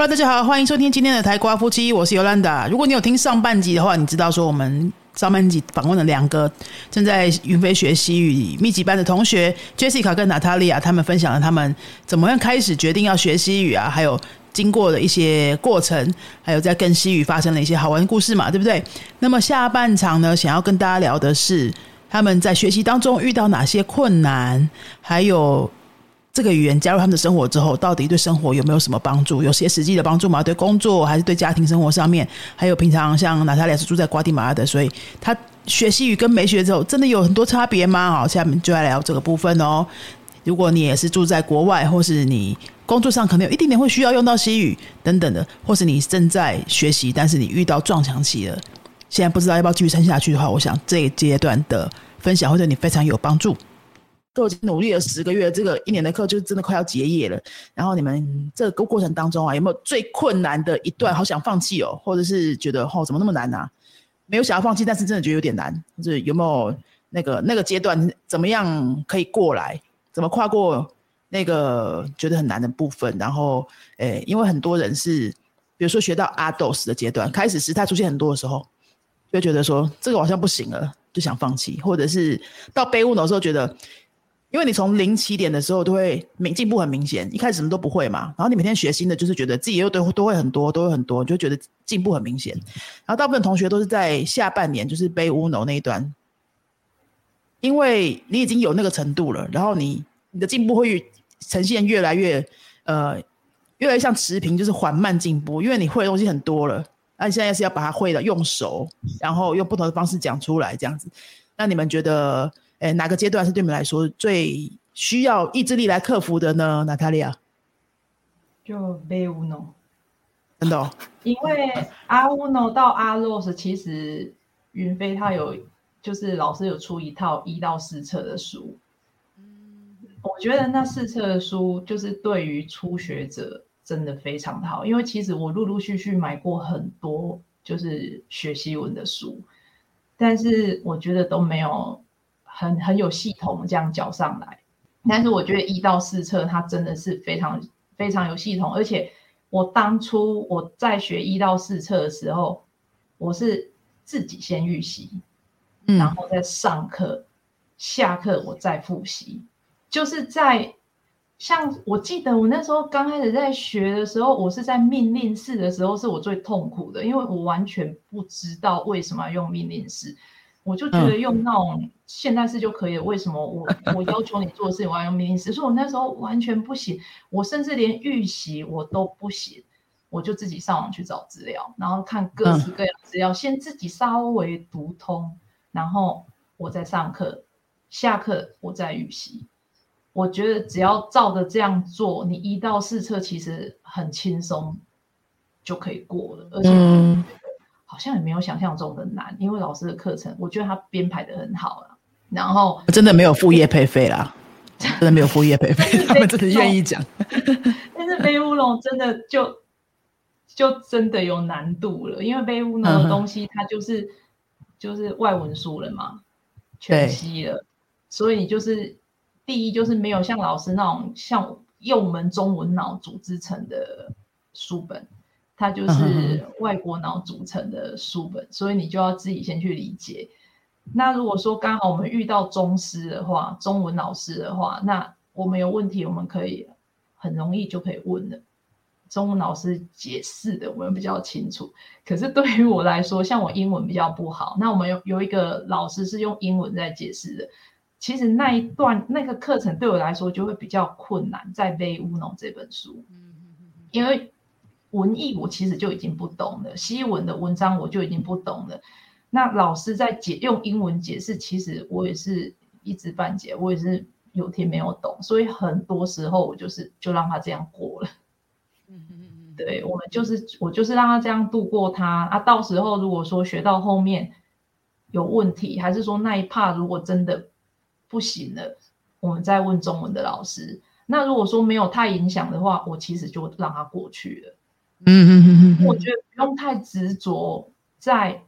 Hello，大家好，欢迎收听今天的台瓜夫妻，我是尤兰达。如果你有听上半集的话，你知道说我们上半集访问了两个正在云飞学习语密集班的同学 Jessica 跟 Natalia，他们分享了他们怎么样开始决定要学习语啊，还有经过的一些过程，还有在跟西语发生了一些好玩的故事嘛，对不对？那么下半场呢，想要跟大家聊的是他们在学习当中遇到哪些困难，还有。这个语言加入他们的生活之后，到底对生活有没有什么帮助？有些实际的帮助吗？对工作还是对家庭生活上面？还有平常像娜塔莉是住在瓜地马拉的，所以他学西语跟没学之后，真的有很多差别吗？好，下面就来聊这个部分哦。如果你也是住在国外，或是你工作上可能有一点点会需要用到西语等等的，或是你正在学习，但是你遇到撞墙期了，现在不知道要不要继续撑下去的话，我想这一阶段的分享会对你非常有帮助。都已经努力了十个月，这个一年的课就真的快要结业了。然后你们这个过程当中啊，有没有最困难的一段？好想放弃哦，或者是觉得哦怎么那么难啊？没有想要放弃，但是真的觉得有点难。就是有没有那个那个阶段，怎么样可以过来？怎么跨过那个觉得很难的部分？然后，诶，因为很多人是，比如说学到阿斗斯的阶段，开始时态出现很多的时候，就觉得说这个好像不行了，就想放弃，或者是到悲物的时候觉得。因为你从零起点的时候都会明进步很明显，一开始什么都不会嘛，然后你每天学新的，就是觉得自己又都都会很多，都会很多，就觉得进步很明显。然后大部分同学都是在下半年，就是背乌脑那一段，因为你已经有那个程度了，然后你你的进步会呈现越来越呃，越来越像持平，就是缓慢进步，因为你会的东西很多了，那你现在是要把它会的用熟，然后用不同的方式讲出来这样子。那你们觉得？哎，哪个阶段是对你们来说最需要意志力来克服的呢？娜塔莉亚，就贝乌诺，真的，因为阿乌诺到阿洛斯，其实云飞他有，就是老师有出一套一到四册的书，嗯，我觉得那四册的书就是对于初学者真的非常的好，因为其实我陆陆续续买过很多就是学习文的书，但是我觉得都没有。很很有系统这样教上来，但是我觉得一到四册它真的是非常非常有系统，而且我当初我在学一到四册的时候，我是自己先预习，然后再上课，下课我再复习，就是在像我记得我那时候刚开始在学的时候，我是在命令式的时候是我最痛苦的，因为我完全不知道为什么要用命令式。我就觉得用那种现代式就可以了，为什么我 我要求你做的事情我要用命令式？所以我那时候完全不行，我甚至连预习我都不行，我就自己上网去找资料，然后看各式各样资料，先自己稍微读通，然后我再上课，下课我再预习。我觉得只要照着这样做，你一到四册其实很轻松就可以过了，而且。好像也没有想象中的难，因为老师的课程，我觉得他编排的很好了。然后真的没有副业配费啦，真的没有副业配费，他们真的愿意讲。但是背乌龙真的就就真的有难度了，因为背乌龙的东西它就是就是外文书了嘛，全息了，所以就是第一就是没有像老师那种像用我们中文脑组织成的书本。它就是外国脑组成的书本，所以你就要自己先去理解。那如果说刚好我们遇到中师的话，中文老师的话，那我们有问题，我们可以很容易就可以问了。中文老师解释的我们比较清楚。可是对于我来说，像我英文比较不好，那我们有有一个老师是用英文在解释的，其实那一段那个课程对我来说就会比较困难。在背乌龙这本书，因为。文艺我其实就已经不懂了，西文的文章我就已经不懂了。那老师在解用英文解释，其实我也是一知半解，我也是有天没有懂，所以很多时候我就是就让他这样过了。嗯嗯嗯，对我们就是我就是让他这样度过他啊。到时候如果说学到后面有问题，还是说那一 part 如果真的不行了，我们再问中文的老师。那如果说没有太影响的话，我其实就让他过去了。嗯嗯嗯嗯，我觉得不用太执着在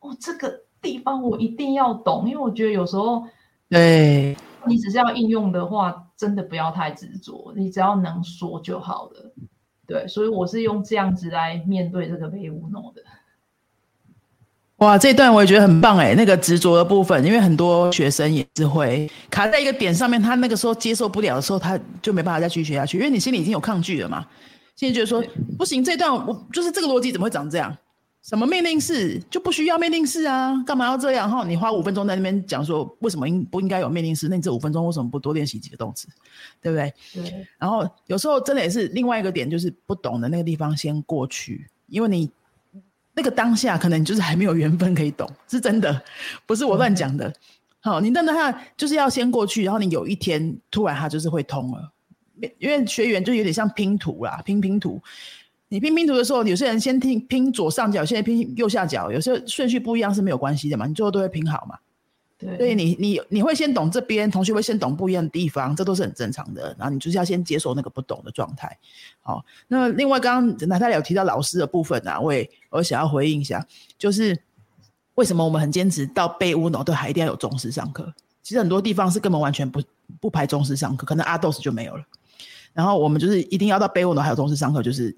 哦这个地方，我一定要懂，因为我觉得有时候，对，你只是要应用的话，真的不要太执着，你只要能说就好了。对，所以我是用这样子来面对这个被污弄的。哇，这段我也觉得很棒哎，那个执着的部分，因为很多学生也是会卡在一个点上面，他那个时候接受不了的时候，他就没办法再继续学下去，因为你心里已经有抗拒了嘛。现在觉得说不行，这段我就是这个逻辑怎么会长这样？什么命令式就不需要命令式啊？干嘛要这样哈？你花五分钟在那边讲说为什么应不应该有命令式？那你这五分钟为什么不多练习几个动词？对不对？对。然后有时候真的也是另外一个点，就是不懂的那个地方先过去，因为你。那个当下可能就是还没有缘分可以懂，是真的，不是我乱讲的。好，你等等下就是要先过去，然后你有一天突然它就是会通了，因为学员就有点像拼图啦，拼拼图。你拼拼图的时候，有些人先拼拼左上角，现在拼右下角，有时候顺序不一样是没有关系的嘛，你最后都会拼好嘛。对，所以你你你会先懂这边，同学会先懂不一样的地方，这都是很正常的。然后你就是要先接受那个不懂的状态。好，那另外刚刚娜太有提到老师的部分啊，我也我想要回应一下，就是为什么我们很坚持到被乌脑都还一定要有中式上课？其实很多地方是根本完全不不排中式上课，可能阿豆斯就没有了。然后我们就是一定要到背乌脑还有中式上课，就是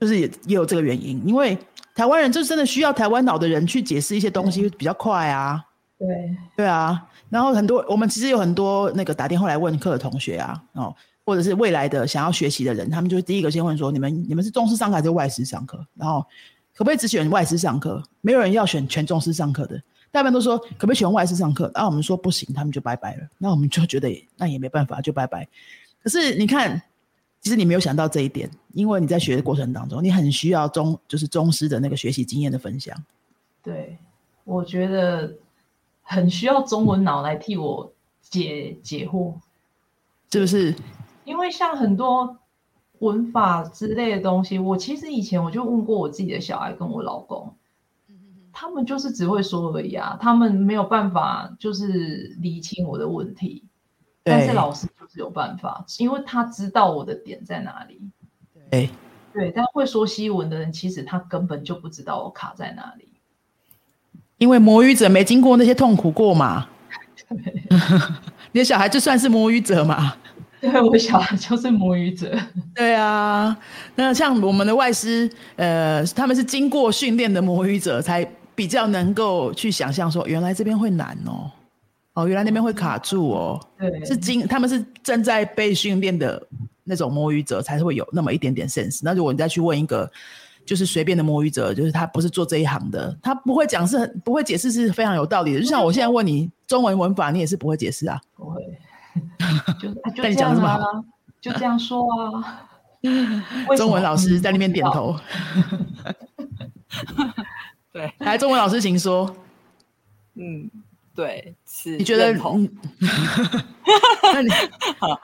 就是也也有这个原因，因为台湾人就真的需要台湾脑的人去解释一些东西比较快啊。对对啊，然后很多我们其实有很多那个打电话来问课的同学啊，哦，或者是未来的想要学习的人，他们就第一个先问说：你们你们是中师上课还是外师上课？然后可不可以只选外师上课？没有人要选全中师上课的，大部分都说可不可以选外师上课？然后我们说不行，他们就拜拜了。那我们就觉得那也没办法，就拜拜。可是你看，其实你没有想到这一点，因为你在学的过程当中，你很需要中就是中师的那个学习经验的分享。对，我觉得。很需要中文脑来替我解解惑，是不是？因为像很多文法之类的东西，我其实以前我就问过我自己的小孩跟我老公，他们就是只会说而已啊，他们没有办法就是理清我的问题。但是老师就是有办法，因为他知道我的点在哪里。对对，但会说西文的人，其实他根本就不知道我卡在哪里。因为魔语者没经过那些痛苦过嘛，你的小孩就算是魔语者嘛？对，我小孩就是魔语者。对啊，那像我们的外师，呃，他们是经过训练的魔语者，才比较能够去想象说，原来这边会难哦，哦，原来那边会卡住哦。对，是经他们是正在被训练的那种摸鱼者，才会有那么一点点 sense。那如果你再去问一个。就是随便的摸鱼者，就是他不是做这一行的，他不会讲是很不会解释是非常有道理的。就像我现在问你中文文法，你也是不会解释啊。不会，就就这样啊，就这样说啊。中文老师在那边点头。对，来，中文老师请说。嗯，对，是。你觉得？那你好，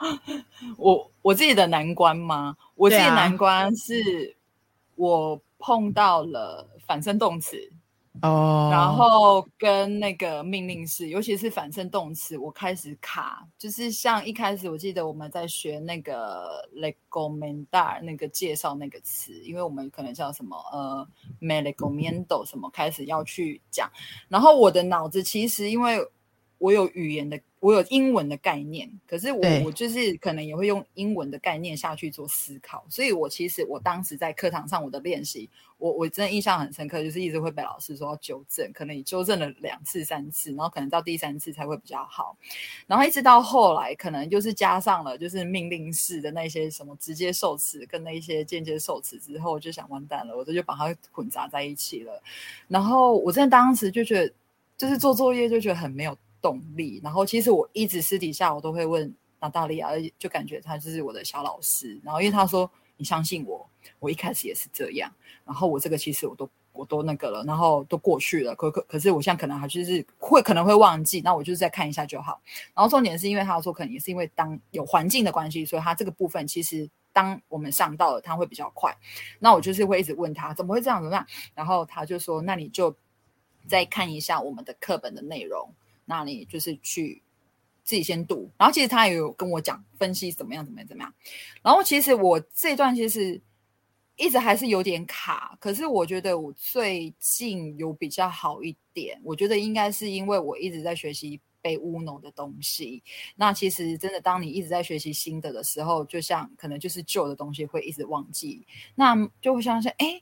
我我自己的难关吗？我自己难关是。我碰到了反身动词哦，然后跟那个命令式，尤其是反身动词，我开始卡。就是像一开始，我记得我们在学那个 legomendar 那个介绍那个词，因为我们可能叫什么呃 melegomendo 什么，开始要去讲。然后我的脑子其实因为我有语言的。我有英文的概念，可是我我就是可能也会用英文的概念下去做思考，所以我其实我当时在课堂上我的练习，我我真的印象很深刻，就是一直会被老师说要纠正，可能你纠正了两次三次，然后可能到第三次才会比较好，然后一直到后来，可能就是加上了就是命令式的那些什么直接受词跟那一些间接受词之后，就想完蛋了，我这就把它混杂在一起了，然后我真的当时就觉得，就是做作业就觉得很没有。动力，然后其实我一直私底下我都会问娜大利亚，就感觉他就是我的小老师。然后因为他说你相信我，我一开始也是这样。然后我这个其实我都我都那个了，然后都过去了。可可可是我现在可能还就是会可能会忘记，那我就是再看一下就好。然后重点是因为他说可能也是因为当有环境的关系，所以他这个部分其实当我们上到了他会比较快。那我就是会一直问他怎么会这样怎么样，然后他就说那你就再看一下我们的课本的内容。那你就是去自己先读，然后其实他也有跟我讲分析怎么样怎么样怎么样，然后其实我这段其实一直还是有点卡，可是我觉得我最近有比较好一点，我觉得应该是因为我一直在学习被乌弄的东西。那其实真的，当你一直在学习新的的时候，就像可能就是旧的东西会一直忘记，那就会相信，哎，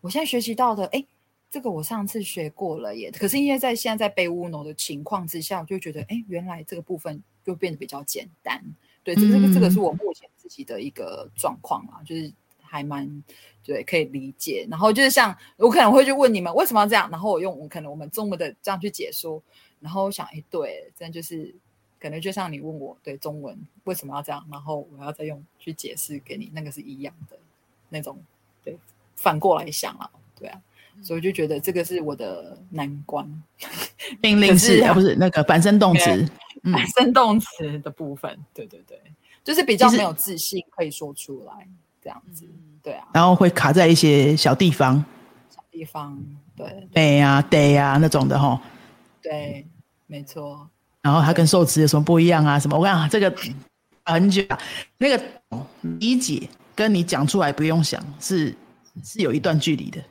我现在学习到的，哎，这个我上次学过了耶。可是因为在现在在被乌诺的情况之下，我就觉得，哎，原来这个部分就变得比较简单。对，这个这个是我目前自己的一个状况啊，就是还蛮对，可以理解。然后就是像我可能会去问你们为什么要这样，然后我用我可能我们中文的这样去解说，然后我想，哎，对，真的就是可能就像你问我对中文为什么要这样，然后我要再用去解释给你，那个是一样的那种，对，反过来想了，对啊，所以就觉得这个是我的难关，命令式而不是那个反身动词。反身动词的部分，对对对，就是比较没有自信，可以说出来这样子，对啊，然后会卡在一些小地方，小地方，对，对呀，对呀那种的哈，对，没错。然后它跟受词有什么不一样啊？什么？我讲这个很久，那个理解跟你讲出来不用想，是是有一段距离的。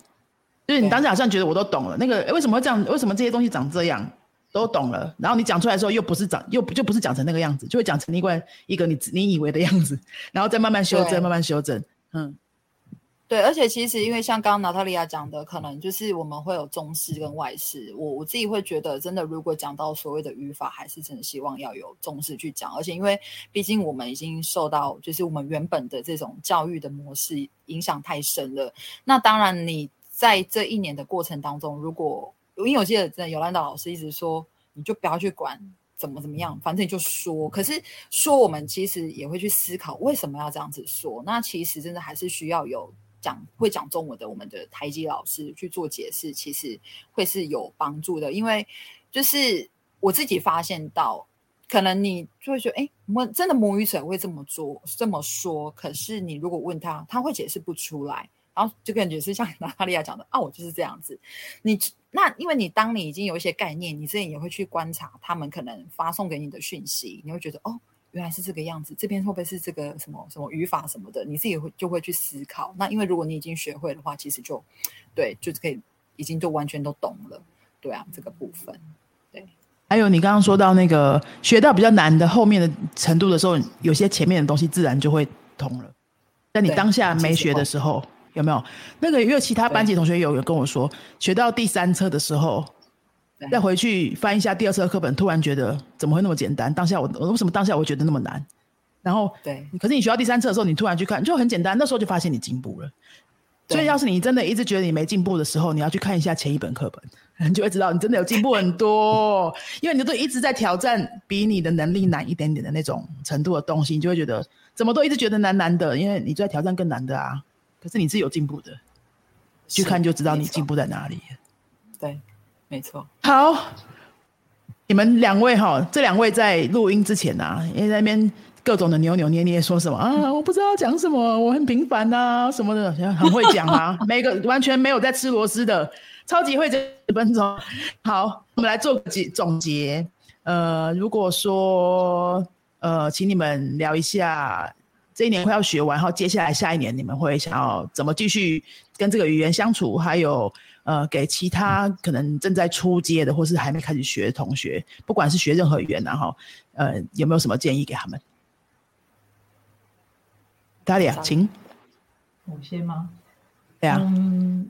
就是你当时好像觉得我都懂了，那个为什么会这样？为什么这些东西长这样？都懂了，然后你讲出来的时候又不是讲，又就不是讲成那个样子，就会讲成另外一个你你以为的样子，然后再慢慢修正，慢慢修正。嗯，对，而且其实因为像刚刚娜塔莉亚讲的，可能就是我们会有中式跟外式。我我自己会觉得，真的如果讲到所谓的语法，还是真的希望要有中式去讲。而且因为毕竟我们已经受到就是我们原本的这种教育的模式影响太深了。那当然你在这一年的过程当中，如果因为我记得，真的尤兰达老师一直说，你就不要去管怎么怎么样，反正你就说。可是说我们其实也会去思考，为什么要这样子说？那其实真的还是需要有讲会讲中文的我们的台籍老师去做解释，其实会是有帮助的。因为就是我自己发现到，可能你就会觉得，哎，我真的母语者会这么做这么说，可是你如果问他，他会解释不出来。然后就感觉是像娜塔莉亚讲的啊，我就是这样子。你那因为你当你已经有一些概念，你自己也会去观察他们可能发送给你的讯息，你会觉得哦，原来是这个样子。这边会不会是这个什么什么语法什么的？你自己会就会去思考。那因为如果你已经学会的话，其实就对，就是可以已经就完全都懂了。对啊，这个部分对。还有你刚刚说到那个学到比较难的后面的程度的时候，有些前面的东西自然就会通了。在你当下没学的时候。有没有那个？因为其他班级同学有有跟我说，学到第三册的时候，再回去翻一下第二册课本，突然觉得怎么会那么简单？当下我我为什么当下我会觉得那么难？然后对，可是你学到第三册的时候，你突然去看就很简单，那时候就发现你进步了。所以要是你真的一直觉得你没进步的时候，你要去看一下前一本课本，你就会知道你真的有进步很多。因为你都一直在挑战比你的能力难一点点的那种程度的东西，你就会觉得怎么都一直觉得难难的，因为你在挑战更难的啊。可是你是有进步的，去看就知道你进步在哪里。对，没错。好，你们两位哈，这两位在录音之前啊，因为那边各种的扭扭捏捏，说什么啊？我不知道讲什么，我很平凡呐，什么的，很会讲啊。每个完全没有在吃螺丝的，超级会讲十分钟。好，我们来做个结总结。呃，如果说呃，请你们聊一下。这一年快要学完，然后接下来下一年你们会想要怎么继续跟这个语言相处？还有呃，给其他可能正在初阶的或是还没开始学的同学，不管是学任何语言，然后呃，有没有什么建议给他们？大利亚，请。我先吗？对啊。嗯，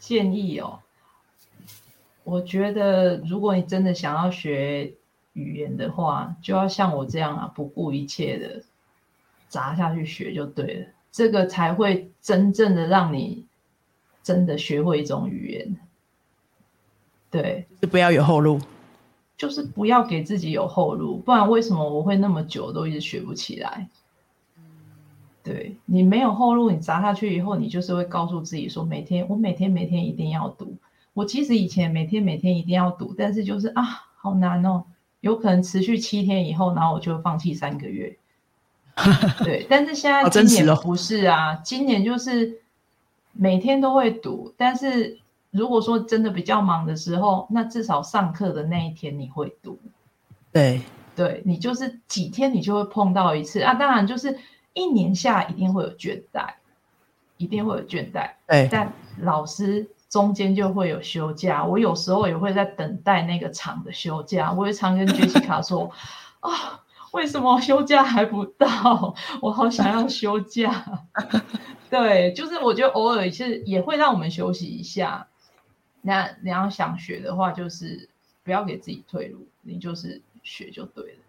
建议哦，我觉得如果你真的想要学语言的话，就要像我这样啊，不顾一切的。砸下去学就对了，这个才会真正的让你真的学会一种语言。对，就不要有后路，就是不要给自己有后路，不然为什么我会那么久都一直学不起来？对你没有后路，你砸下去以后，你就是会告诉自己说，每天我每天每天一定要读。我其实以前每天每天一定要读，但是就是啊，好难哦，有可能持续七天以后，然后我就放弃三个月。对，但是现在今年不是啊，今年就是每天都会读，但是如果说真的比较忙的时候，那至少上课的那一天你会读。对，对你就是几天你就会碰到一次啊，当然就是一年下一定会有倦怠，一定会有倦怠。对，但老师中间就会有休假。我有时候也会在等待那个场的休假。我也常跟杰西卡说：“ 啊，为什么休假还不到？我好想要休假。”对，就是我觉得偶尔是也会让我们休息一下。那你要想学的话，就是不要给自己退路，你就是学就对了。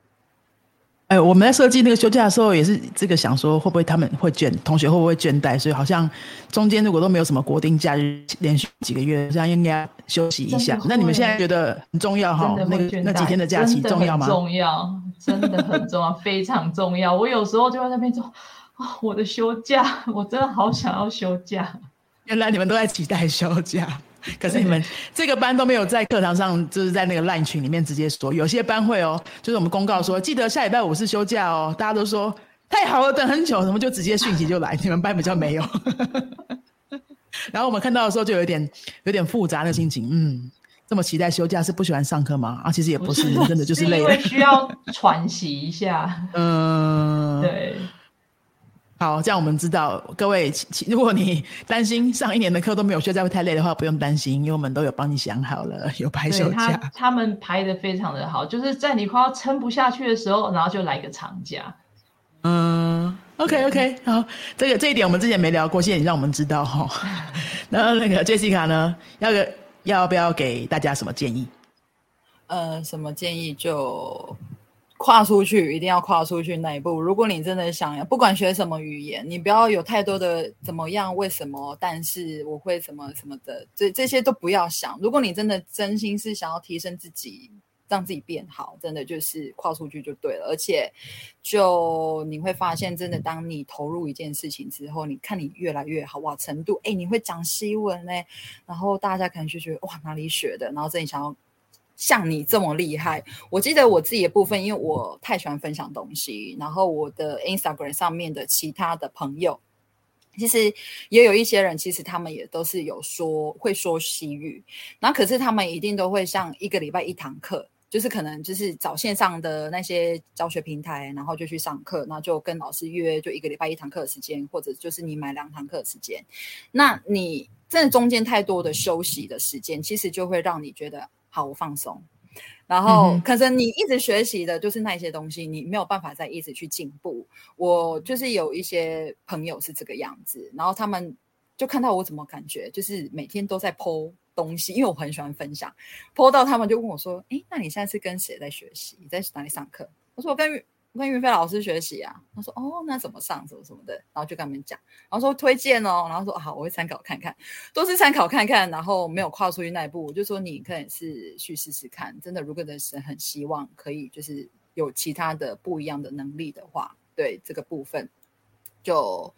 哎，我们在设计那个休假的时候，也是这个想说，会不会他们会倦，同学会不会倦怠？所以好像中间如果都没有什么国定假日，连续几个月，这样应该休息一下。那你们现在觉得很重要哈？那个那几天的假期重要吗？重要，真的很重要，非常重要。我有时候就在那边说啊，我的休假，我真的好想要休假。原来你们都在期待休假。可是你们这个班都没有在课堂上，就是在那个烂群里面直接说。有些班会哦，就是我们公告说，记得下礼拜五是休假哦。大家都说太好了，等很久，什么就直接讯息就来。你们班比较没有。然后我们看到的时候就有点有点复杂的心情，嗯，这么期待休假是不喜欢上课吗？啊，其实也不是，真的就是累了，需要喘息一下。嗯，对。好，这样我们知道，各位，如果你担心上一年的课都没有学，再会太累的话，不用担心，因为我们都有帮你想好了，有排休假。他他们排的非常的好，就是在你快要撑不下去的时候，然后就来个长假。嗯，OK OK，好，这个这一点我们之前没聊过，现在你让我们知道哈。然后那个 Jessica 呢，要个要不要给大家什么建议？呃，什么建议就。跨出去，一定要跨出去那一步。如果你真的想要，不管学什么语言，你不要有太多的怎么样、为什么、但是我会什么什么的，这这些都不要想。如果你真的真心是想要提升自己，让自己变好，真的就是跨出去就对了。而且，就你会发现，真的当你投入一件事情之后，你看你越来越好哇程度，哎，你会讲西文嘞，然后大家可能就觉得哇哪里学的，然后真的想要。像你这么厉害，我记得我自己的部分，因为我太喜欢分享东西，然后我的 Instagram 上面的其他的朋友，其实也有一些人，其实他们也都是有说会说西语，然后可是他们一定都会像一个礼拜一堂课，就是可能就是找线上的那些教学平台，然后就去上课，然后就跟老师约，就一个礼拜一堂课的时间，或者就是你买两堂课的时间，那你真的中间太多的休息的时间，其实就会让你觉得。好，我放松。然后，可是你一直学习的就是那些东西，你没有办法再一直去进步。我就是有一些朋友是这个样子，然后他们就看到我怎么感觉，就是每天都在剖东西，因为我很喜欢分享。剖到他们就问我说：“哎，那你现在是跟谁在学习？你在哪里上课？”我说：“我跟。”跟云飞老师学习啊，他说哦，那怎么上什么什么的，然后就跟他们讲，然后说推荐哦，然后说好，我会参考看看，都是参考看看，然后没有跨出去那一步，我就说你可以是去试试看，真的，如果的是很希望可以就是有其他的不一样的能力的话，对这个部分就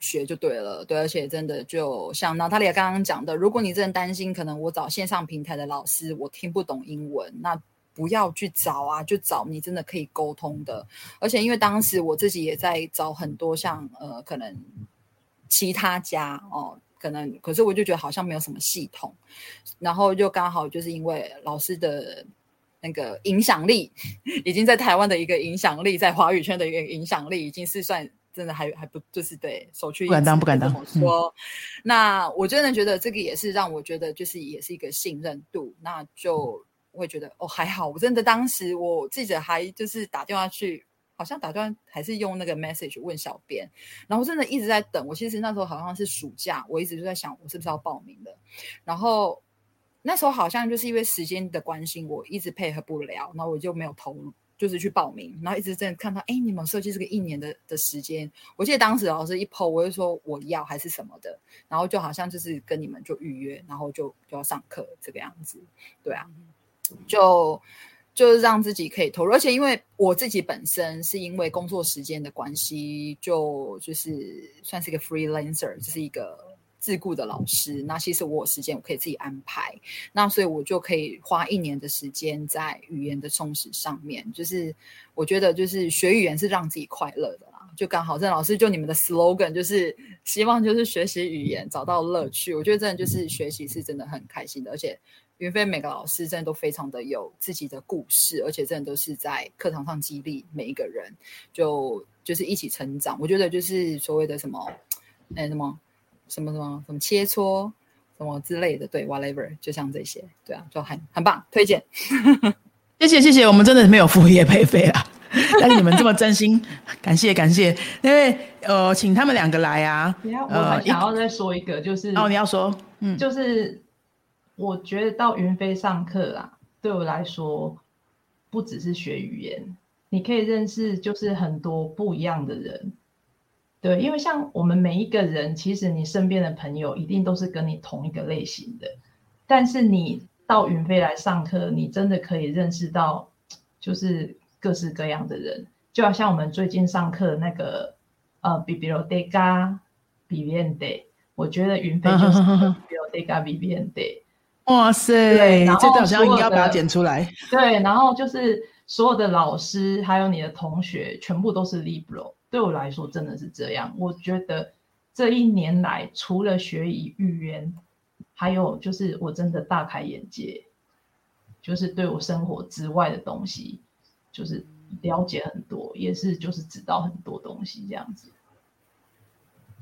学就对了，对，而且真的就像娜塔莉亚刚刚讲的，如果你真的担心，可能我找线上平台的老师，我听不懂英文，那。不要去找啊，就找你真的可以沟通的。而且因为当时我自己也在找很多像呃，可能其他家哦，可能可是我就觉得好像没有什么系统。然后就刚好就是因为老师的那个影响力，已经在台湾的一个影响力，在华语圈的一个影响力，已经是算真的还还不就是对首屈不敢当不敢当说。那我真的觉得这个也是让我觉得就是也是一个信任度，那就。我会觉得哦还好，我真的当时我记者还就是打电话去，好像打断还是用那个 message 问小编，然后真的一直在等。我其实那时候好像是暑假，我一直就在想我是不是要报名的。然后那时候好像就是因为时间的关系，我一直配合不了，然后我就没有投入，就是去报名。然后一直在看到，哎，你们设计这个一年的的时间，我记得当时老师一 PO，我就说我要还是什么的，然后就好像就是跟你们就预约，然后就就要上课这个样子，对啊。就就是让自己可以投入，而且因为我自己本身是因为工作时间的关系，就就是算是一个 freelancer，就是一个自雇的老师。那其实我有时间我可以自己安排，那所以我就可以花一年的时间在语言的充实上面。就是我觉得就是学语言是让自己快乐的啦，就刚好郑老师就你们的 slogan 就是希望就是学习语言找到乐趣。我觉得真的就是学习是真的很开心的，而且。云飞每个老师真的都非常的有自己的故事，而且真的都是在课堂上激励每一个人，就就是一起成长。我觉得就是所谓的什么，哎，什么什么什么什么切磋，什什么之类的，对，whatever，就像这些，对啊，就很很棒，推荐。谢谢谢谢，我们真的没有付业配费啊，但是你们这么真心，感谢感谢。因为呃，请他们两个来啊。我想要再说一个，就是哦，你要说，嗯，就是我觉得到云飞上课啊，对我来说不只是学语言，你可以认识就是很多不一样的人。对，因为像我们每一个人，其实你身边的朋友一定都是跟你同一个类型的，但是你到云飞来上课，你真的可以认识到就是各式各样的人，就好像我们最近上课那个呃，Biblioteca Viviente，我觉得云飞就是 Biblioteca Viviente。哇塞，对，然后好像应该把它剪出来。对，然后就是所有的老师还有你的同学，全部都是 Libro。对我来说真的是这样。我觉得这一年来，除了学以语言，还有就是我真的大开眼界，就是对我生活之外的东西，就是了解很多，也是就是知道很多东西这样子。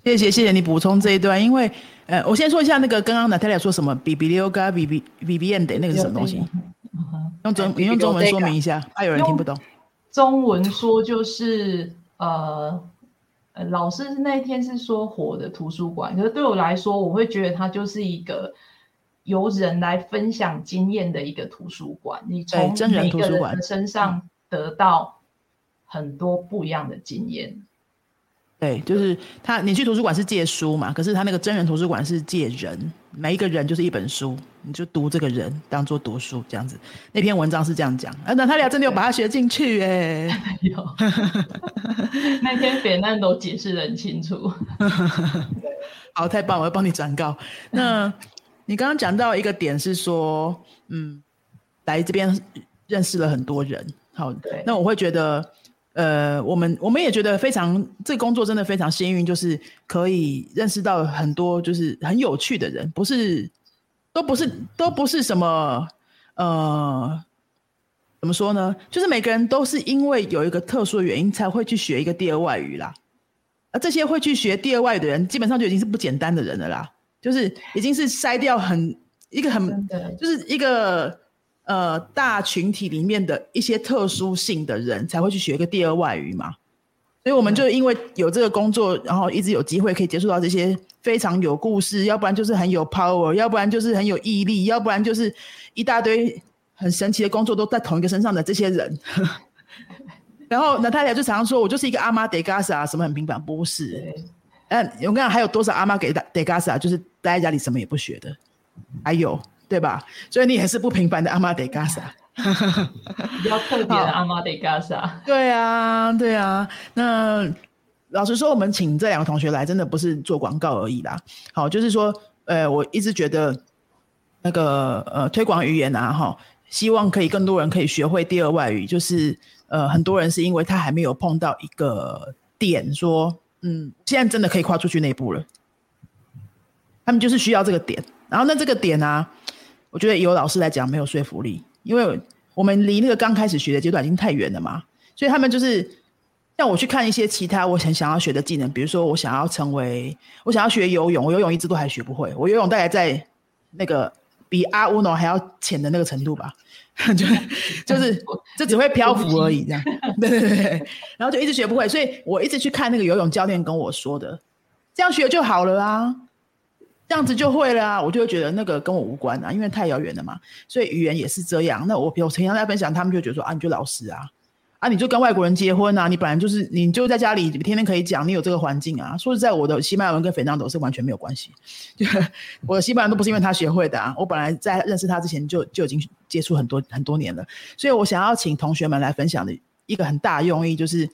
谢谢谢谢你补充这一段，因为呃，我先说一下那个刚刚 Natalia 说什么 B B L G B B B B N 的那个是什么东西？用中你用中文说明一下，怕有人听不懂。中文说就是。呃，老师那天是说火的图书馆，可是对我来说，我会觉得它就是一个由人来分享经验的一个图书馆。你从每个人身上得到很多不一样的经验。对，就是他，你去图书馆是借书嘛？可是他那个真人图书馆是借人，每一个人就是一本书，你就读这个人当做读书这样子。那篇文章是这样讲，啊，那他俩真的有把它学进去哎。有，那天扁担都解释的很清楚。好，太棒，我要帮你转告。那你刚刚讲到一个点是说，嗯，来这边认识了很多人，好，对，那我会觉得。呃，我们我们也觉得非常，这工作真的非常幸运，就是可以认识到很多就是很有趣的人，不是，都不是，都不是什么，呃，怎么说呢？就是每个人都是因为有一个特殊的原因才会去学一个第二外语啦。而这些会去学第二外语的人，基本上就已经是不简单的人了啦，就是已经是筛掉很一个很，就是一个。呃，大群体里面的一些特殊性的人才会去学一个第二外语嘛，所以我们就因为有这个工作，然后一直有机会可以接触到这些非常有故事，要不然就是很有 power，要不然就是很有毅力，要不然就是一大堆很神奇的工作都在同一个身上的这些人。然后那太太就常常说，我就是一个阿妈德加萨，什么很平凡，不是？嗯，我跟你讲，还有多少阿妈给德加萨，就是待在家里什么也不学的，还有。对吧？所以你也是不平凡的阿玛德嘎萨，比较特别的阿玛德加萨。对啊，对啊。那老实说，我们请这两个同学来，真的不是做广告而已啦。好，就是说，呃，我一直觉得那个呃，推广语言啊，哈，希望可以更多人可以学会第二外语。就是呃，很多人是因为他还没有碰到一个点，说，嗯，现在真的可以跨出去那一步了。他们就是需要这个点，然后那这个点啊。我觉得有老师来讲没有说服力，因为我们离那个刚开始学的阶段已经太远了嘛，所以他们就是让我去看一些其他我很想要学的技能，比如说我想要成为，我想要学游泳，我游泳一直都还学不会，我游泳大概在那个比阿乌诺还要浅的那个程度吧，就就是就只会漂浮而已，这样，对对对，然后就一直学不会，所以我一直去看那个游泳教练跟我说的，这样学就好了啊。这样子就会了啊，我就会觉得那个跟我无关啊，因为太遥远了嘛。所以语言也是这样。那我比如平常在分享，他们就觉得说啊，你就老实啊，啊，你就跟外国人结婚啊，你本来就是你就在家里天天可以讲，你有这个环境啊。说实在，我的西班牙文跟斐南斗是完全没有关系，我的西班牙都不是因为他学会的啊。我本来在认识他之前就就已经接触很多很多年了，所以我想要请同学们来分享的一个很大用意，就是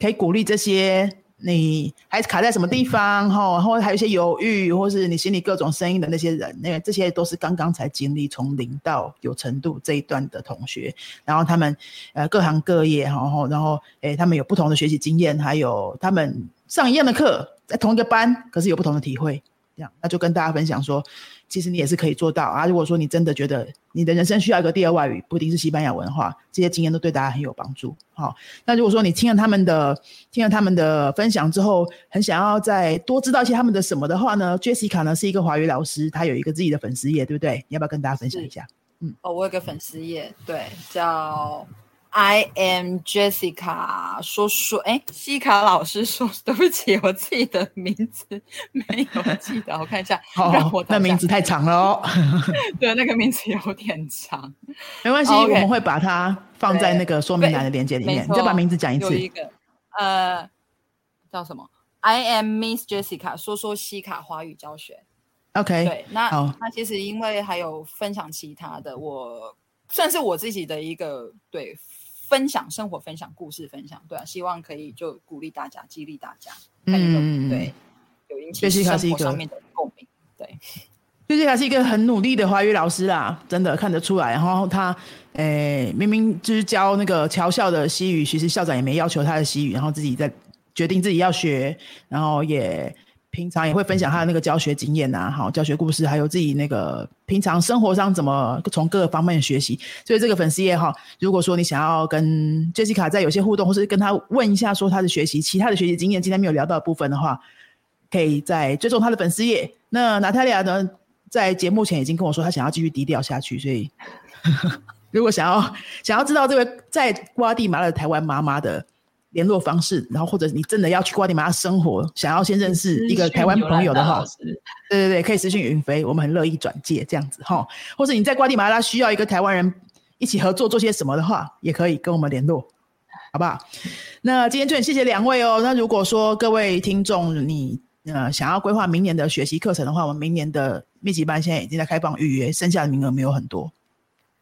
可以鼓励这些。你还卡在什么地方？哈，然后还有一些犹豫，或是你心里各种声音的那些人，那个这些都是刚刚才经历从零到有程度这一段的同学，然后他们呃各行各业，然后然后诶，他们有不同的学习经验，还有他们上一样的课，在同一个班，可是有不同的体会。这样，那就跟大家分享说，其实你也是可以做到啊。如果说你真的觉得你的人生需要一个第二外语，不一定是西班牙文的话，这些经验都对大家很有帮助。好，那如果说你听了他们的听了他们的分享之后，很想要再多知道一些他们的什么的话呢，Jessica 呢是一个华语老师，她有一个自己的粉丝页，对不对？你要不要跟大家分享一下？嗯，哦，我有个粉丝页，对，叫。I am Jessica，说说，哎，西卡老师说，对不起，我自己的名字没有记得，我看一下，让我那名字太长了哦，对，那个名字有点长，没关系，我们会把它放在那个说明栏的链接里面，你再把名字讲一次，一个，呃，叫什么？I am Miss Jessica，说说西卡华语教学，OK，对，那那其实因为还有分享其他的，我算是我自己的一个对。分享生活，分享故事，分享对啊，希望可以就鼓励大家，激励大家，嗯，对，有引起生活上面的共鸣。对，最近还是一个很努力的华语老师啦，真的看得出来。然后他，诶，明明就是教那个侨校的西语，其实校长也没要求他的西语，然后自己在决定自己要学，然后也。平常也会分享他的那个教学经验呐，好教学故事，还有自己那个平常生活上怎么从各个方面学习。所以这个粉丝页哈，如果说你想要跟 Jessica 在有些互动，或是跟他问一下说他的学习其他的学习经验，今天没有聊到的部分的话，可以在追踪他的粉丝页。那娜塔莉亚呢，在节目前已经跟我说，他想要继续低调下去，所以 如果想要想要知道这位在瓜地马拉的台湾妈妈的。联络方式，然后或者你真的要去瓜地马拉生活，想要先认识一个台湾朋友的话，对对对，可以私信云飞，我们很乐意转介这样子哈。或者你在瓜地马拉需要一个台湾人一起合作做些什么的话，也可以跟我们联络，好不好？那今天就很谢谢两位哦。那如果说各位听众你呃想要规划明年的学习课程的话，我们明年的密集班现在已经在开放预约，剩下的名额没有很多。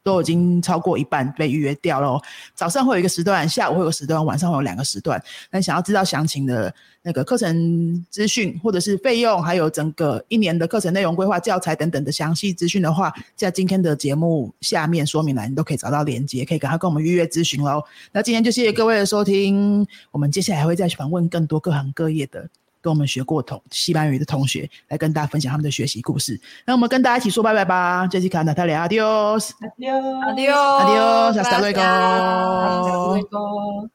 都已经超过一半被预约掉了。早上会有一个时段，下午会有个时段，晚上会有两个时段。那想要知道详情的那个课程资讯，或者是费用，还有整个一年的课程内容规划、教材等等的详细资讯的话，在今天的节目下面说明栏你都可以找到链接，可以赶快跟我们预约咨询喽。那今天就谢谢各位的收听，我们接下来还会再访问更多各行各业的。跟我们学过同西班牙语的同学来跟大家分享他们的学习故事。那我们跟大家一起说拜拜吧，Jessica，大家聊，adios，adios，adios，adios，hasta luego，hasta luego。